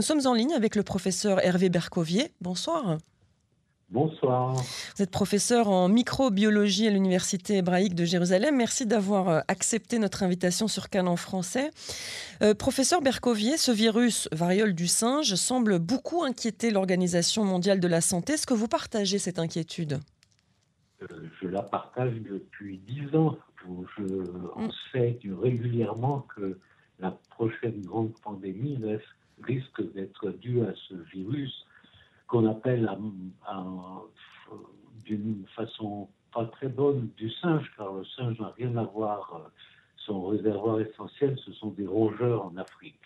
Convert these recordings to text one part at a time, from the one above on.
Nous sommes en ligne avec le professeur Hervé Bercovier. Bonsoir. Bonsoir. Vous êtes professeur en microbiologie à l'Université hébraïque de Jérusalem. Merci d'avoir euh, accepté notre invitation sur Canon français. Euh, professeur Bercovier, ce virus variole du singe semble beaucoup inquiéter l'Organisation mondiale de la santé. Est-ce que vous partagez cette inquiétude? Euh, Je la partage depuis dix ans. Je, on mm. sait régulièrement que la prochaine grande pandémie risque d'être due à ce virus qu'on appelle d'une façon pas très bonne du singe, car le singe n'a rien à voir. Euh, son réservoir essentiel, ce sont des rongeurs en Afrique.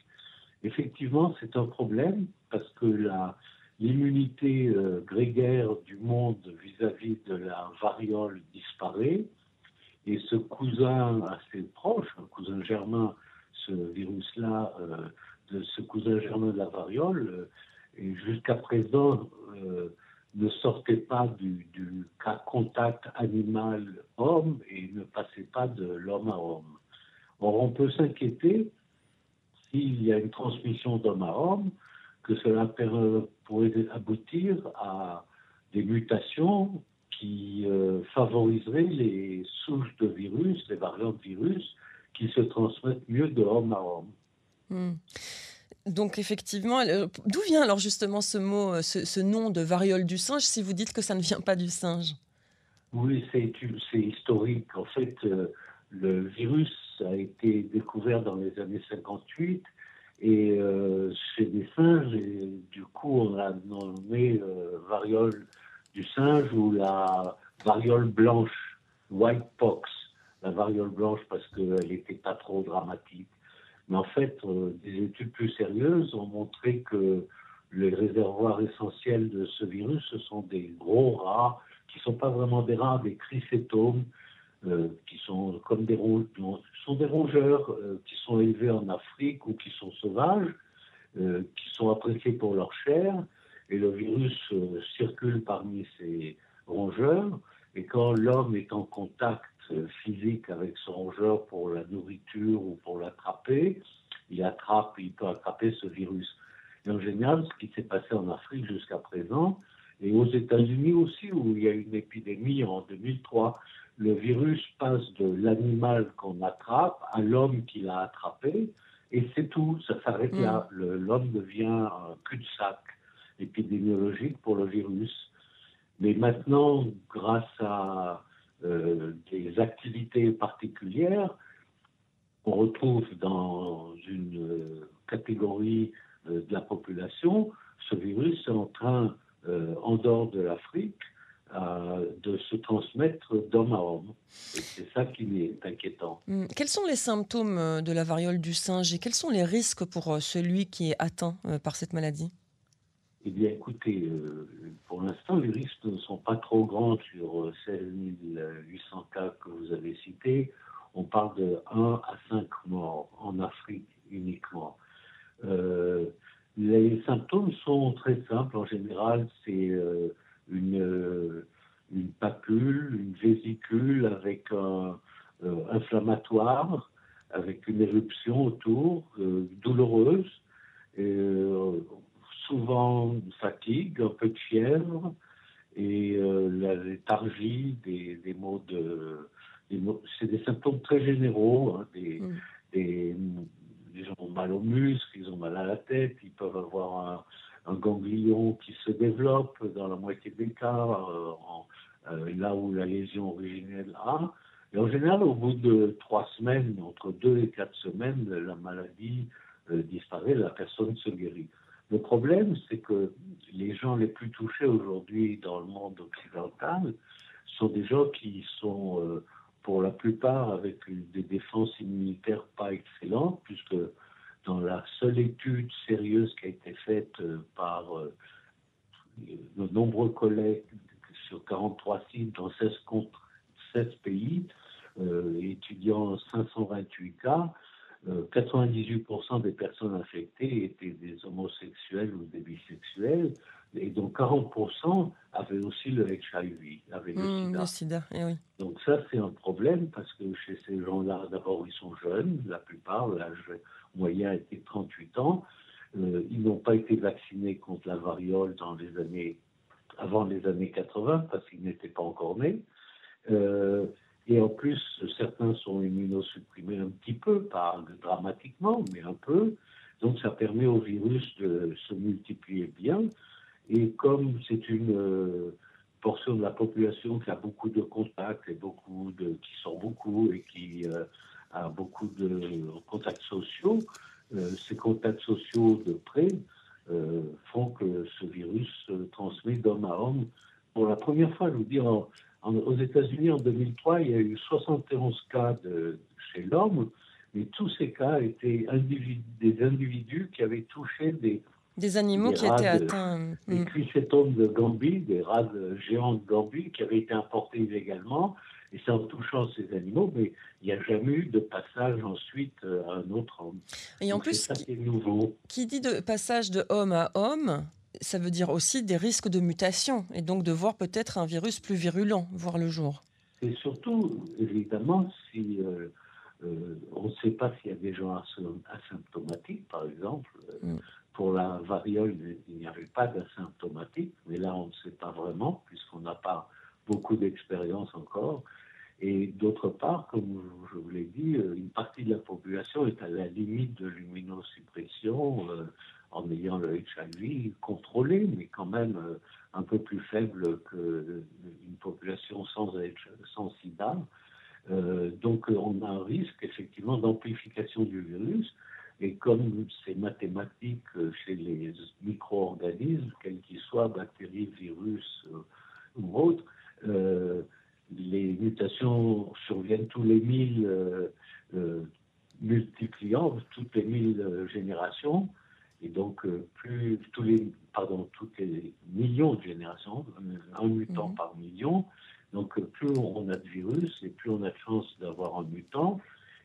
Effectivement, c'est un problème parce que l'immunité euh, grégaire du monde vis-à-vis de la variole disparaît. Et ce cousin assez proche, un cousin germain, ce virus-là, euh, de ce cousin germain de la variole, et jusqu'à présent euh, ne sortait pas du, cas contact animal-homme et ne passait pas de l'homme à homme. Or, on peut s'inquiéter s'il y a une transmission d'homme à homme, que cela pourrait aboutir à des mutations qui euh, favoriseraient les souches de virus, les variants de virus, qui se transmettent mieux de homme à homme. Hmm. Donc effectivement, d'où vient alors justement ce mot, euh, ce, nom de variole du singe, si vous dites que ça ne vient pas du singe? Oui, c'est historique. En fait, euh, le virus a été découvert dans les années 58 et euh, chez des singes, et du coup on a nommé variole du singe ou la variole blanche, white pox, la variole blanche parce qu'elle n'était pas trop dramatique. Mais en fait, euh, des études plus sérieuses ont montré que les réservoirs essentiels de ce virus, ce sont des gros rats qui ne sont pas vraiment des rats, des chrysétomes, euh, qui sont comme des, sont des rongeurs euh, qui sont élevés en Afrique ou qui sont sauvages, qui sont appréciés pour leur chair. Et le virus circule parmi ces rongeurs. Et quand l'homme est en contact euh, physique avec son rongeur pour la nourriture ou pour l'attraper, il attrape, il peut attraper ce virus. Et en général, ce qui s'est passé en Afrique jusqu'à présent, et aux États-Unis aussi, où il y a eu une épidémie en 2003, le virus passe de l'animal qu'on attrape à l'homme qui l'a attrapé, et c'est tout, ça s'arrête là. Mm. L'homme devient un cul-de-sac épidémiologique pour le virus. Mais maintenant, grâce à des activités particulières qu'on retrouve dans une euh, catégorie euh, de la population, ce virus est en train, en dehors de l'Afrique, de se transmettre d'homme à homme. C'est ça qui est inquiétant. Hmm. Quels sont les symptômes de la variole du singe et quels sont les risques pour celui qui est atteint par cette maladie? Eh bien, écoutez, euh, pour l'instant, les risques ne sont pas trop grands sur 16 800 cas que vous avez cités. On parle de 1 à 5 morts en Afrique uniquement. Euh, les symptômes sont très simples. En général, c'est euh, une, papule, une vésicule avec un inflammatoire, avec une éruption autour, douloureuse. Souvent fatigue, un peu de fièvre et euh, la léthargie, des, des maux de. C'est des symptômes très généraux. Hein, des, mm. des, gens ont mal aux muscles, ils ont mal à la tête, ils peuvent avoir un, un ganglion qui se développe dans la moitié des cas, euh, euh, là où la lésion originelle a. Et en général, au bout de trois semaines, entre deux et quatre semaines, la maladie disparaît, la personne se guérit. Le problème, c'est que les gens les plus touchés aujourd'hui dans le monde occidental sont des gens qui sont, euh, pour la plupart, avec des défenses immunitaires pas excellentes, puisque dans la seule étude sérieuse qui a été faite euh, par euh, de nombreux collègues sur 43 sites dans 16, 16 pays, étudiant 528 cas, 98% des personnes infectées étaient des homosexuels ou des bisexuels, et donc 40% avaient aussi le HIV, avaient le mmh, sida. Eh oui. Donc ça, c'est un problème parce que chez ces gens-là, d'abord, ils sont jeunes, la plupart, l'âge moyen était 38 ans, ils n'ont pas été vaccinés contre la variole dans les années, avant les années 80 parce qu'ils n'étaient pas encore nés. Et en plus, certains sont immunosupprimés un petit peu, pas dramatiquement, mais un peu. Donc ça permet au virus de se multiplier bien. Et comme c'est une portion de la population qui a beaucoup de contacts et beaucoup de, qui sort beaucoup et qui euh, a beaucoup de contacts sociaux, euh, ces contacts sociaux de près euh, font que ce virus se transmet d'homme à homme. Pour la première fois, je vous dis, aux États-Unis en 2003, il y a eu 71 cas de, chez l'homme, mais tous ces cas étaient des individus qui avaient touché des des animaux qui étaient atteints. Des mm. cuicétomes de Gambie, des rats géants de Gambie qui avaient été importés illégalement. Et c'est en touchant ces animaux, mais il n'y a jamais eu de passage ensuite euh, à un autre homme. Et en plus, ça qui, est nouveau. qui dit de passage de homme à homme, ça veut dire aussi des risques de mutation et donc de voir peut-être un virus plus virulent voir le jour. Et surtout, évidemment, si euh, euh, on ne sait pas s'il y a des gens asymptomatiques, par exemple. Mm. Pour la variole, il n'y avait pas d'asymptomatique, mais là, on ne sait pas vraiment, puisqu'on n'a pas beaucoup d'expérience encore. Et d'autre part, comme je vous l'ai dit, euh, une partie de la population est à la limite de l'immunosuppression euh, en ayant le HIV contrôlé, mais quand même euh, un peu plus faible qu'une population sans, sans sida. donc on a un risque effectivement d'amplification du virus. Et comme c'est mathématique euh, chez les micro-organismes, quels qu'ils soient, bactéries, virus euh, ou autres, euh, les mutations surviennent tous les mille multipliant, toutes les mille générations. Et donc, plus tous les, pardon, toutes les millions de générations, un mutant mhm. par million. Donc, plus on a de virus et plus on a de chance d'avoir un mutant.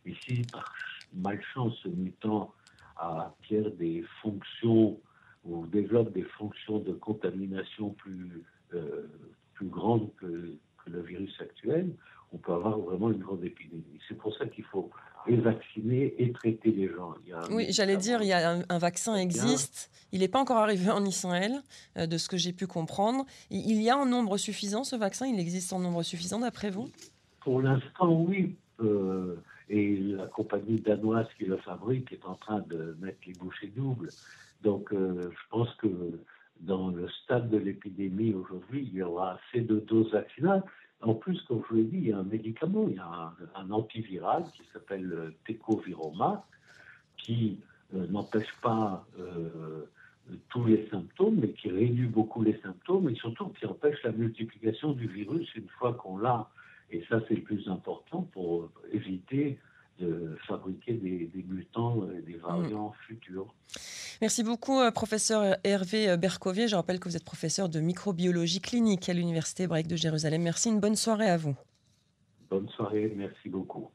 Et si par malchance, ce mutant acquiert des fonctions ou développe des fonctions de contamination plus, euh, plus grandes que, le virus actuel, on peut avoir vraiment une grande épidémie. C'est pour ça qu'il faut vacciner et traiter les gens. oui, j'allais dire, il y a un, vaccin existe. Il n'est pas encore arrivé en Israël, euh, de ce que j'ai pu comprendre. Il y a un nombre suffisant, ce vaccin? Il existe en nombre suffisant, d'après vous? Pour l'instant, oui. Euh, et la compagnie danoise qui le fabrique est en train de mettre les bouchées doubles. Donc euh, je pense que dans le stade de l'épidémie aujourd'hui, il y aura assez de doses vaccinales. En plus, comme je vous l'ai dit, il y a un médicament, il y a un, antiviral qui s'appelle Tecoviroma, qui euh, n'empêche pas euh, tous les symptômes, mais qui réduit beaucoup les symptômes et surtout qui empêche la multiplication du virus une fois qu'on l'a. Et ça, c'est le plus important pour éviter fabriquer des, mutants et des variants mm. futurs. Merci beaucoup, euh, professeur Hervé Bercovier. Je rappelle que vous êtes professeur de microbiologie clinique à l'Université hébraïque de Jérusalem. Merci, une bonne soirée à vous. Bonne soirée, merci beaucoup.